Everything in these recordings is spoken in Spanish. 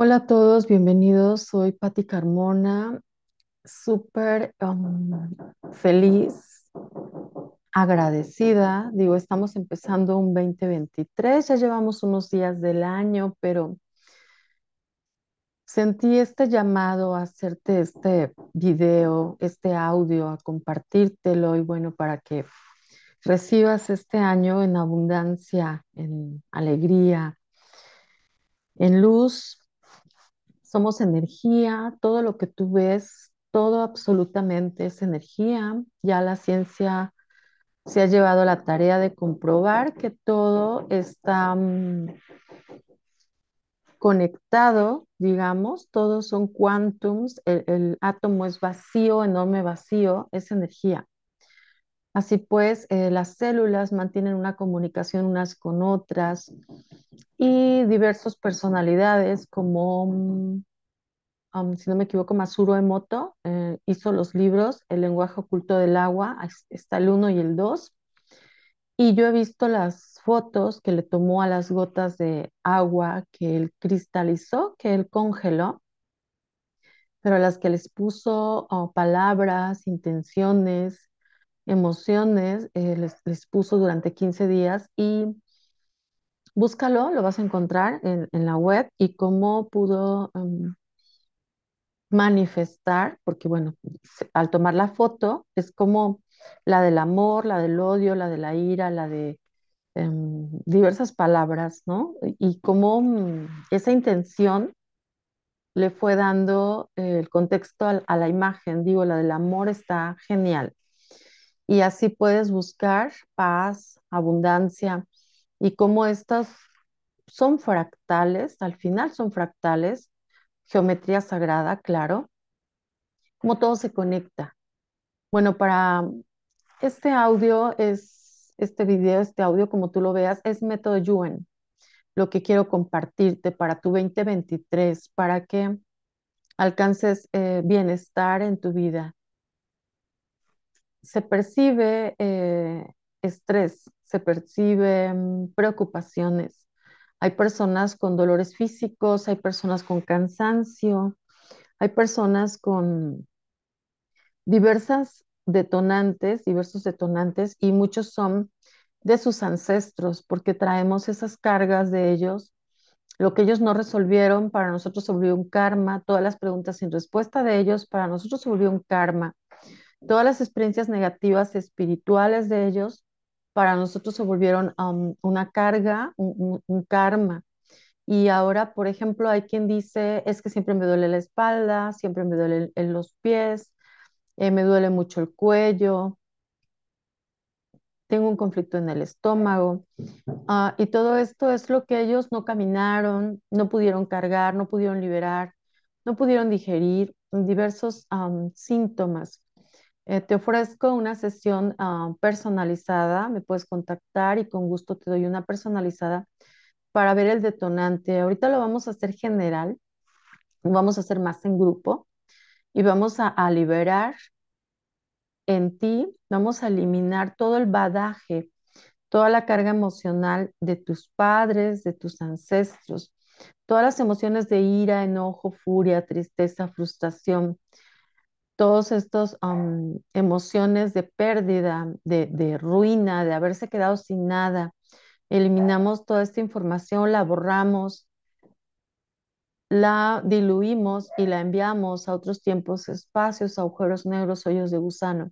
Hola a todos, bienvenidos. Soy Patti Carmona, súper um, feliz, agradecida. Digo, estamos empezando un 2023, ya llevamos unos días del año, pero sentí este llamado a hacerte este video, este audio, a compartírtelo y bueno, para que recibas este año en abundancia, en alegría, en luz Somos energía, todo lo que tú ves, todo absolutamente es energía. Ya la ciencia se ha llevado la tarea de comprobar que todo está mm, conectado, digamos, todos son quantums, el, el átomo es vacío, enorme vacío, es energía. Así pues, eh, las células mantienen una comunicación unas con otras y diversas personalidades como mm, si no me equivoco, Masuro Emoto, eh, hizo los libros El lenguaje oculto del agua, está el 1 y el 2, y yo he visto las fotos que le tomó a las gotas de agua que él cristalizó, que él congeló, pero a las que les puso oh, palabras, intenciones, emociones, eh, les, les puso durante 15 días y búscalo, lo vas a encontrar en, en la web y cómo pudo um, manifestar, porque bueno, al tomar la foto es como la del amor, la del odio, la de la ira, la de em, diversas palabras, ¿no? Y cómo mm, esa intención le fue dando eh, el contexto a, la imagen, digo, la del amor está genial. Y así puedes buscar paz, abundancia y cómo estas son fractales, al final son fractales, geometría sagrada, claro cómo todo se conecta. Bueno, para este audio es, este video, este audio, como tú lo veas, es método Yuen, lo que quiero compartirte para tu 2023, para que alcances eh, bienestar en tu vida. Se percibe eh, estrés, se percibe mm, preocupaciones. Hay personas con dolores físicos, hay personas con cansancio, hay personas con diversas detonantes, diversos detonantes, y muchos son de sus ancestros, porque traemos esas cargas de ellos. Lo que ellos no resolvieron, para nosotros se volvió un karma. Todas las preguntas sin respuesta de ellos, para nosotros se volvió un karma. Todas las experiencias negativas espirituales de ellos, para nosotros se volvieron una carga, un, karma. Y ahora, por ejemplo, hay quien dice, es que siempre me duele la espalda, siempre me duele en los pies, eh, me duele mucho el cuello, tengo un conflicto en el estómago. Ah, y todo esto es lo que ellos no caminaron, no pudieron cargar, no pudieron liberar, no pudieron digerir, diversos síntomas. Eh, te ofrezco una sesión ah, personalizada, me puedes contactar y con gusto te doy una personalizada para ver el detonante. Ahorita lo vamos a hacer general, vamos a hacer más en grupo y vamos a, a liberar en ti, vamos a eliminar todo el badaje, toda la carga emocional de tus padres, de tus ancestros, todas las emociones de ira, enojo, furia, tristeza, frustración, todos estos am, emociones de pérdida, de, ruina, de haberse quedado sin nada. Eliminamos toda esta información, la borramos, la diluimos y la enviamos a otros tiempos, espacios, agujeros negros, hoyos de gusano.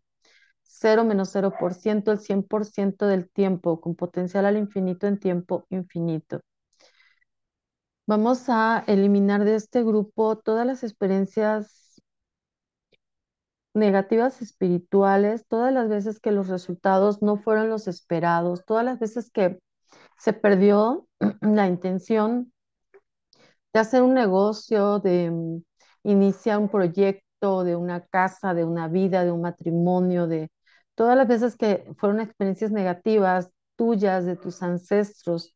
Cero menos cero por ciento, el 100% del tiempo, con potencial al infinito en tiempo infinito. Vamos a eliminar de este grupo todas las experiencias negativas espirituales, todas las veces que los resultados no fueron los esperados, todas las veces que se perdió la intención de hacer un negocio, de mm, iniciar un proyecto, de una casa, de una vida, de un matrimonio, de todas las veces que fueron experiencias negativas tuyas, de tus ancestros,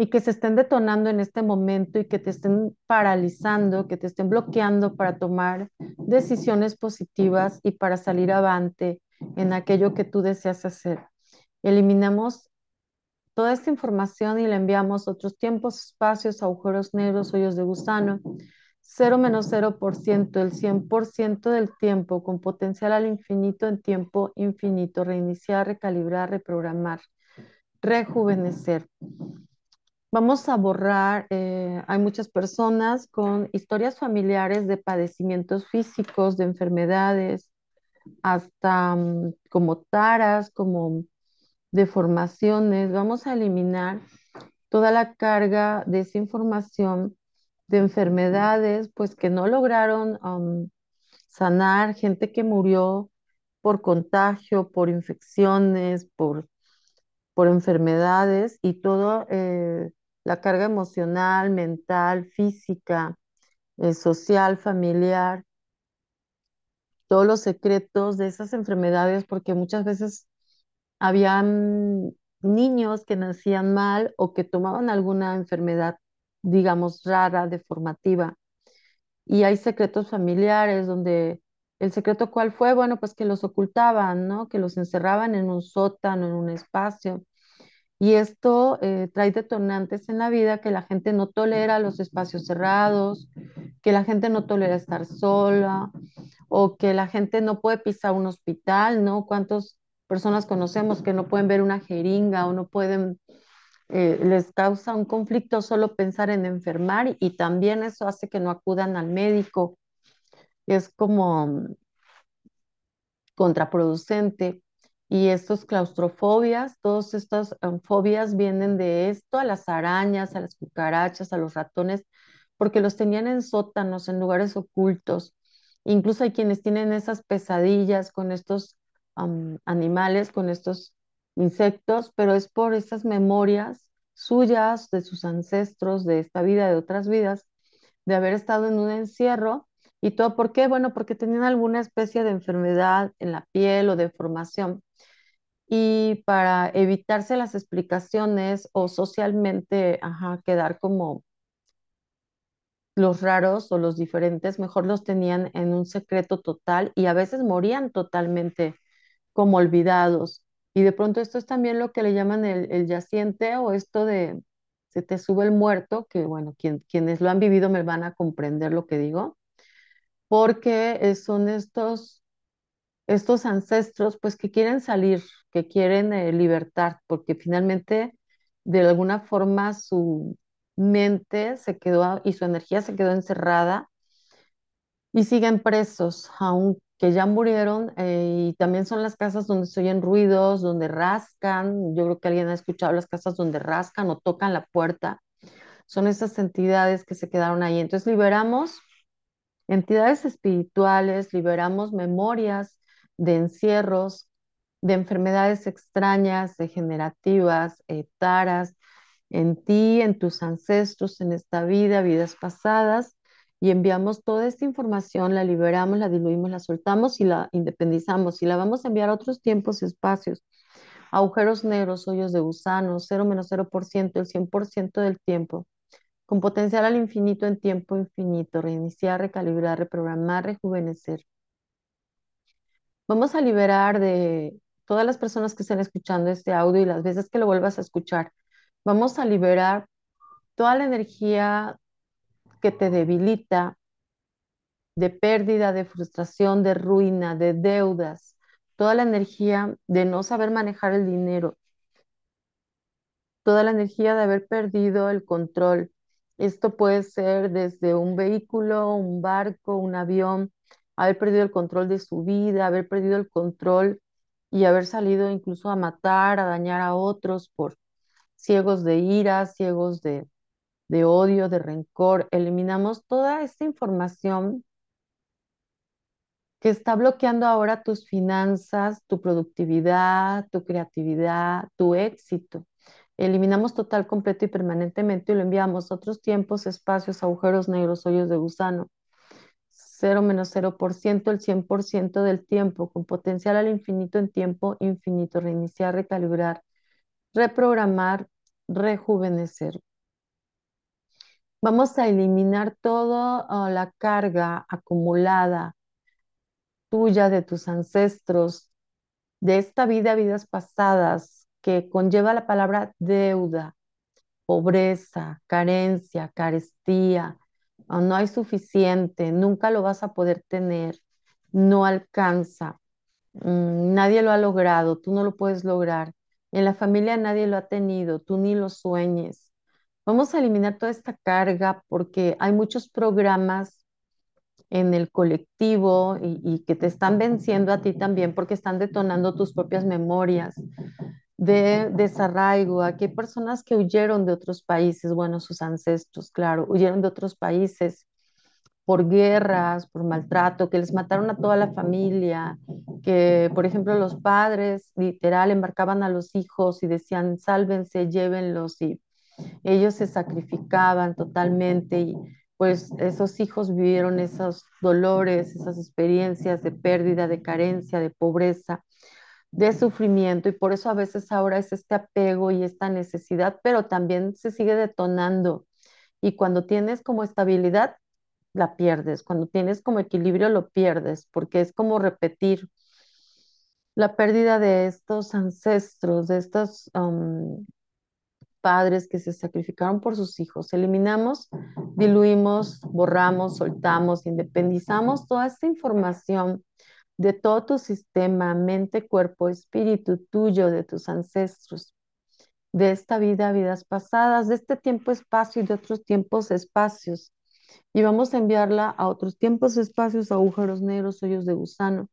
y que se estén detonando en este momento y que te estén paralizando, que te estén bloqueando para tomar decisiones positivas y para salir avante en aquello que tú deseas hacer. Eliminamos toda esta información y la enviamos otros tiempos, espacios, agujeros negros, hoyos de gusano. 0 menos 0%, el 100% del tiempo con potencial al infinito en tiempo infinito, reiniciar, recalibrar, reprogramar, rejuvenecer. Vamos a borrar, eh, hay muchas personas con historias familiares de padecimientos físicos, de enfermedades, hasta mm, como taras, como deformaciones. Vamos a eliminar toda la carga de esa información de enfermedades, pues que no lograron sanar, gente que murió por contagio, por infecciones, por, por enfermedades y toda eh, la carga emocional, mental, física, eh, social, familiar, todos los secretos de esas enfermedades, porque muchas veces habían niños que nacían mal o que tomaban alguna enfermedad, digamos, rara, deformativa. Y hay secretos familiares donde el secreto cuál fue, bueno, pues que los ocultaban, ¿no? Que los encerraban en un sótano, en un espacio. Y esto eh, trae detonantes en la vida que la gente no tolera los espacios cerrados, que la gente no tolera estar sola o que la gente no puede pisar un hospital, ¿no? ¿Cuántas personas conocemos que no pueden ver una jeringa o no pueden, eh, les causa un conflicto solo pensar en enfermar y también eso hace que no acudan al médico? Es como contraproducente. Y estas claustrofobias, todas estas um, fobias vienen de esto, a las arañas, a las cucarachas, a los ratones, porque los tenían en sótanos, en lugares ocultos. Incluso hay quienes tienen esas pesadillas con estos um, animales, con estos insectos, pero es por esas memorias suyas, de sus ancestros, de esta vida, de otras vidas, de haber estado en un encierro ¿Y todo por qué? Bueno, porque tenían alguna especie de enfermedad en la piel o deformación. Y para evitarse las explicaciones o socialmente quedar como los raros o los diferentes, mejor los tenían en un secreto total y a veces morían totalmente como olvidados. Y de pronto esto es también lo que le llaman el, el yaciente o esto de se te sube el muerto, que bueno, quienes lo han vivido me van a comprender lo que digo porque son estos, estos ancestros pues que quieren salir, que quieren eh, libertad, porque finalmente de alguna forma su mente se quedó y su energía se quedó encerrada y siguen presos, aunque ya murieron, eh, y también son las casas donde se oyen ruidos, donde rascan, yo creo que alguien ha escuchado las casas donde rascan o tocan la puerta, son esas entidades que se quedaron ahí. Entonces liberamos entidades espirituales, liberamos memorias de encierros, de enfermedades extrañas, degenerativas, eh, taras, en ti, en tus ancestros, en esta vida, vidas pasadas, y enviamos toda esta información, la liberamos, la diluimos, la soltamos y la independizamos y la vamos a enviar a otros tiempos y espacios. Agujeros negros, hoyos de gusano, 0 menos 0%, el 100% del tiempo con potencial al infinito en tiempo infinito, reiniciar, recalibrar, reprogramar, rejuvenecer. Vamos a liberar de todas las personas que estén escuchando este audio y las veces que lo vuelvas a escuchar, vamos a liberar toda la energía que te debilita de pérdida, de frustración, de ruina, de deudas, toda la energía de no saber manejar el dinero, toda la energía de haber perdido el control, esto puede ser desde un vehículo, un barco, un avión, haber perdido el control de su vida, haber perdido el control y haber salido incluso a matar, a dañar a otros por ciegos de ira, ciegos de, de odio, de rencor. Eliminamos toda esta información que está bloqueando ahora tus finanzas, tu productividad, tu creatividad, tu éxito eliminamos total, completo y permanentemente y lo enviamos a otros tiempos, espacios, agujeros negros, hoyos de gusano. 0 menos 0%, el 100% del tiempo, con potencial al infinito en tiempo infinito, reiniciar, recalibrar, reprogramar, rejuvenecer. Vamos a eliminar toda ah, la carga acumulada tuya, de tus ancestros, de esta vida, vidas pasadas, que conlleva la palabra deuda, pobreza, carencia, carestía, o no hay suficiente, nunca lo vas a poder tener, no alcanza, mm, nadie lo ha logrado, tú no lo puedes lograr. En la familia nadie lo ha tenido, tú ni lo sueñes. Vamos a eliminar toda esta carga porque hay muchos programas en el colectivo y, y que te están venciendo a ti también porque están detonando tus propias memorias de desarraigo. Aquí hay personas que huyeron de otros países, bueno, sus ancestros, claro, huyeron de otros países por guerras, por maltrato, que les mataron a toda la familia, que, por ejemplo, los padres literal embarcaban a los hijos y decían, sálvense, llévenlos, y ellos se sacrificaban totalmente y pues esos hijos vivieron esos dolores, esas experiencias de pérdida, de carencia, de pobreza, de sufrimiento y por eso a veces ahora es este apego y esta necesidad, pero también se sigue detonando. Y cuando tienes como estabilidad, la pierdes. Cuando tienes como equilibrio, lo pierdes, porque es como repetir la pérdida de estos ancestros, de estos um, padres que se sacrificaron por sus hijos. Eliminamos, diluimos, borramos, soltamos, independizamos toda esta información de todo tu sistema, mente, cuerpo, espíritu tuyo, de tus ancestros, de esta vida, vidas pasadas, de este tiempo, espacio y de otros tiempos, espacios. Y vamos a enviarla a otros tiempos, espacios, agujeros negros, hoyos de gusano.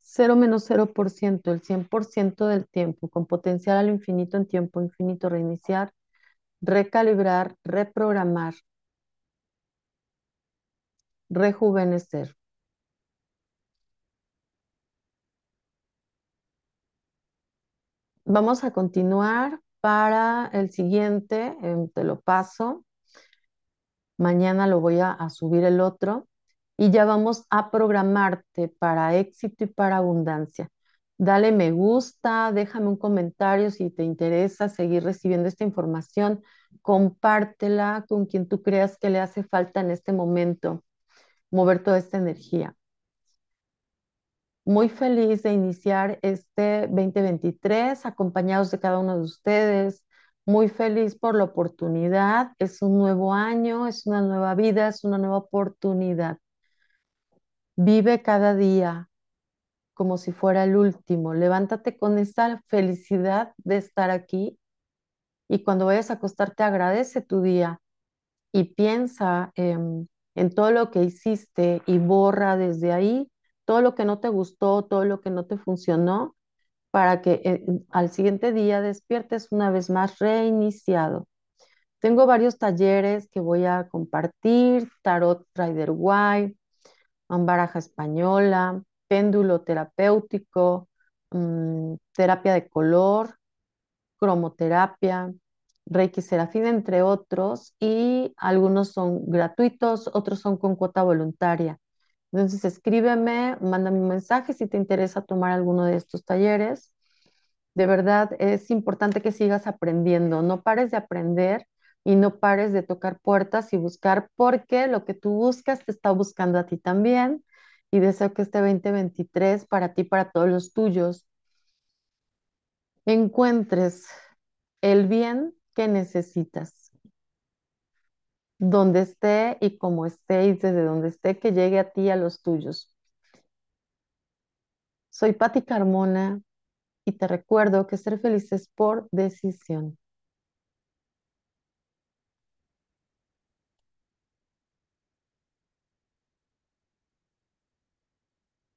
0 menos 0%, el 100% del tiempo, con potencial al infinito en tiempo infinito, reiniciar, recalibrar, reprogramar, rejuvenecer. Vamos a continuar para el siguiente, em, te lo paso. Mañana lo voy a, a subir el otro y ya vamos a programarte para éxito y para abundancia. Dale me gusta, déjame un comentario si te interesa seguir recibiendo esta información, compártela con quien tú creas que le hace falta en este momento, mover toda esta energía muy feliz de iniciar este 2023 acompañados de cada uno de ustedes. Muy feliz por la oportunidad. Es un nuevo año, es una nueva vida, es una nueva oportunidad. Vive cada día como si fuera el último. Levántate con esa felicidad de estar aquí y cuando vayas a acostarte agradece tu día y piensa en todo lo que hiciste y borra desde ahí todo lo que no te gustó, todo lo que no te funcionó, para que eh, al siguiente día despiertes una vez más reiniciado. Tengo varios talleres que voy a compartir, tarot Rider White, baraja española, péndulo terapéutico, mm, terapia de color, cromoterapia, Reiki Serafín, entre otros, y algunos son gratuitos, otros son con cuota voluntaria. Entonces escríbeme, mándame un mensaje si te interesa tomar alguno de estos talleres. De verdad es importante que sigas aprendiendo, no pares de aprender y no pares de tocar puertas y buscar porque lo que tú buscas te está buscando a ti también. Y deseo que este 2023 para ti, para todos los tuyos, encuentres el bien que necesitas donde esté y como esté y desde donde esté, que llegue a ti y a los tuyos. Soy Patti Carmona y te recuerdo que ser feliz es por decisión.